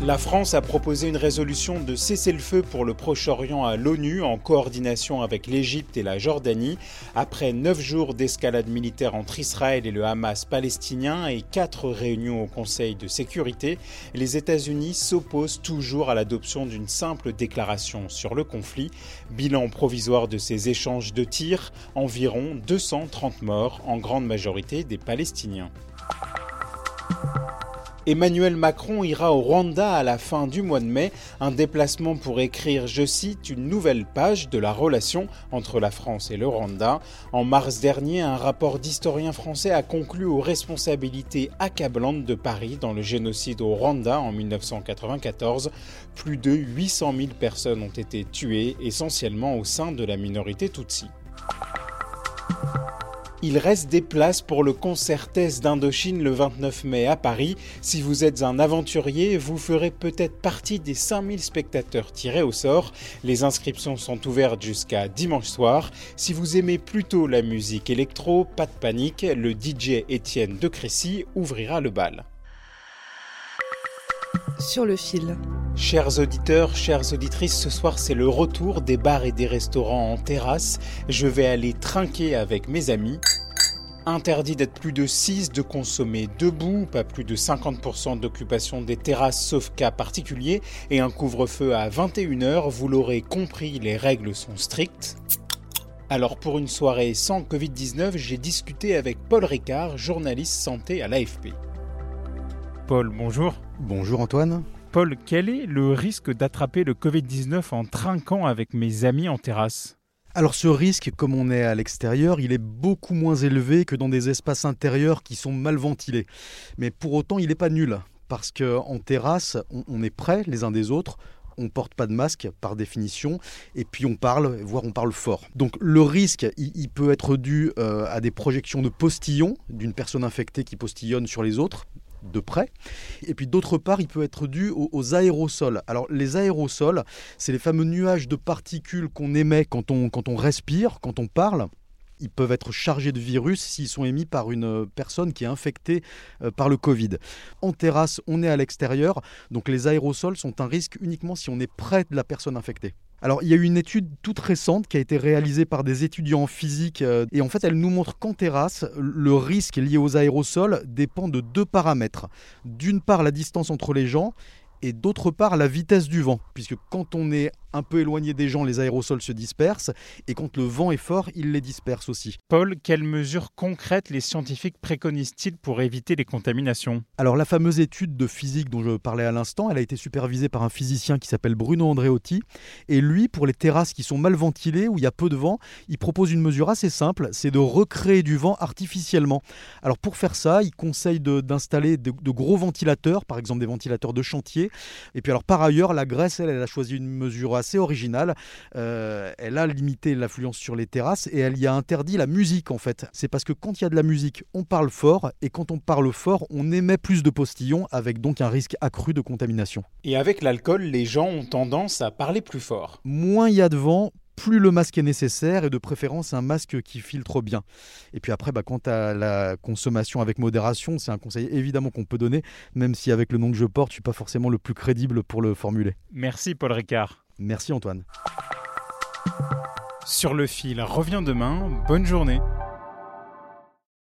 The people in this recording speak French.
La France a proposé une résolution de cessez-le-feu pour le Proche-Orient à l'ONU en coordination avec l'Égypte et la Jordanie. Après neuf jours d'escalade militaire entre Israël et le Hamas palestinien et quatre réunions au Conseil de sécurité, les États-Unis s'opposent toujours à l'adoption d'une simple déclaration sur le conflit. Bilan provisoire de ces échanges de tirs, environ 230 morts, en grande majorité des Palestiniens. Emmanuel Macron ira au Rwanda à la fin du mois de mai, un déplacement pour écrire, je cite, une nouvelle page de la relation entre la France et le Rwanda. En mars dernier, un rapport d'historiens français a conclu aux responsabilités accablantes de Paris dans le génocide au Rwanda en 1994. Plus de 800 000 personnes ont été tuées, essentiellement au sein de la minorité Tutsi. Il reste des places pour le concert Thèse d'Indochine le 29 mai à Paris. Si vous êtes un aventurier, vous ferez peut-être partie des 5000 spectateurs tirés au sort. Les inscriptions sont ouvertes jusqu'à dimanche soir. Si vous aimez plutôt la musique électro, pas de panique, le DJ Étienne de Crécy ouvrira le bal. Sur le fil. Chers auditeurs, chères auditrices, ce soir c'est le retour des bars et des restaurants en terrasse. Je vais aller trinquer avec mes amis. Interdit d'être plus de 6, de consommer debout, pas plus de 50% d'occupation des terrasses sauf cas particuliers, et un couvre-feu à 21h, vous l'aurez compris, les règles sont strictes. Alors pour une soirée sans Covid-19, j'ai discuté avec Paul Ricard, journaliste santé à l'AFP. Paul, bonjour. Bonjour Antoine. Paul, quel est le risque d'attraper le Covid-19 en trinquant avec mes amis en terrasse? Alors ce risque, comme on est à l'extérieur, il est beaucoup moins élevé que dans des espaces intérieurs qui sont mal ventilés. Mais pour autant, il n'est pas nul. Parce qu'en terrasse, on, est près les uns des autres, on porte pas de masque par définition, et puis on parle, voire on parle fort. Donc le risque, il, il peut être dû euh, à des projections de postillons d'une personne infectée qui postillonne sur les autres de près. Et puis d'autre part, il peut être dû aux, aérosols. Alors les aérosols, c'est les fameux nuages de particules qu'on émet quand on, quand on respire, quand on parle. Ils peuvent être chargés de virus s'ils sont émis par une personne qui est infectée euh, par le Covid. En terrasse, on est à l'extérieur, donc les aérosols sont un risque uniquement si on est près de la personne infectée. Alors, il y a eu une étude toute récente qui a été réalisée par des étudiants en physique euh, et en fait, elle nous montre qu'en terrasse, le risque lié aux aérosols dépend de deux paramètres. D'une part, la distance entre les gens et d'autre part, la vitesse du vent, puisque quand on est un peu éloigné des gens, les aérosols se dispersent et quand le vent est fort, il les disperse aussi. Paul, quelles mesures concrètes les scientifiques préconisent-ils pour éviter les contaminations? Alors la fameuse étude de physique dont je parlais à l'instant, elle a été supervisée par un physicien qui s'appelle Bruno Andreotti. Et lui, pour les terrasses qui sont mal ventilées, où il y a peu de vent, il propose une mesure assez simple, c'est de recréer du vent artificiellement. Alors pour faire ça, il conseille de- d'installer de, de gros ventilateurs, par exemple des ventilateurs de chantier. Et puis alors par ailleurs, la Grèce, elle, elle a choisi une mesure assez originale. Euh, elle a limité l'affluence sur les terrasses et elle y a interdit la musique en fait. C'est parce que quand il y a de la musique, on parle fort et quand on parle fort, on émet plus de postillons avec donc un risque accru de contamination. Et avec l'alcool, les gens ont tendance à parler plus fort. Moins il y a de vent, plus le masque est nécessaire et de préférence un masque qui filtre bien. Et puis après, bah, quant à la consommation avec modération, c'est un conseil évidemment qu'on peut donner, même si avec le nom que je porte, je suis pas forcément le plus crédible pour le formuler. Merci Paul Ricard. Merci Antoine. Sur le fil revient demain. Bonne journée.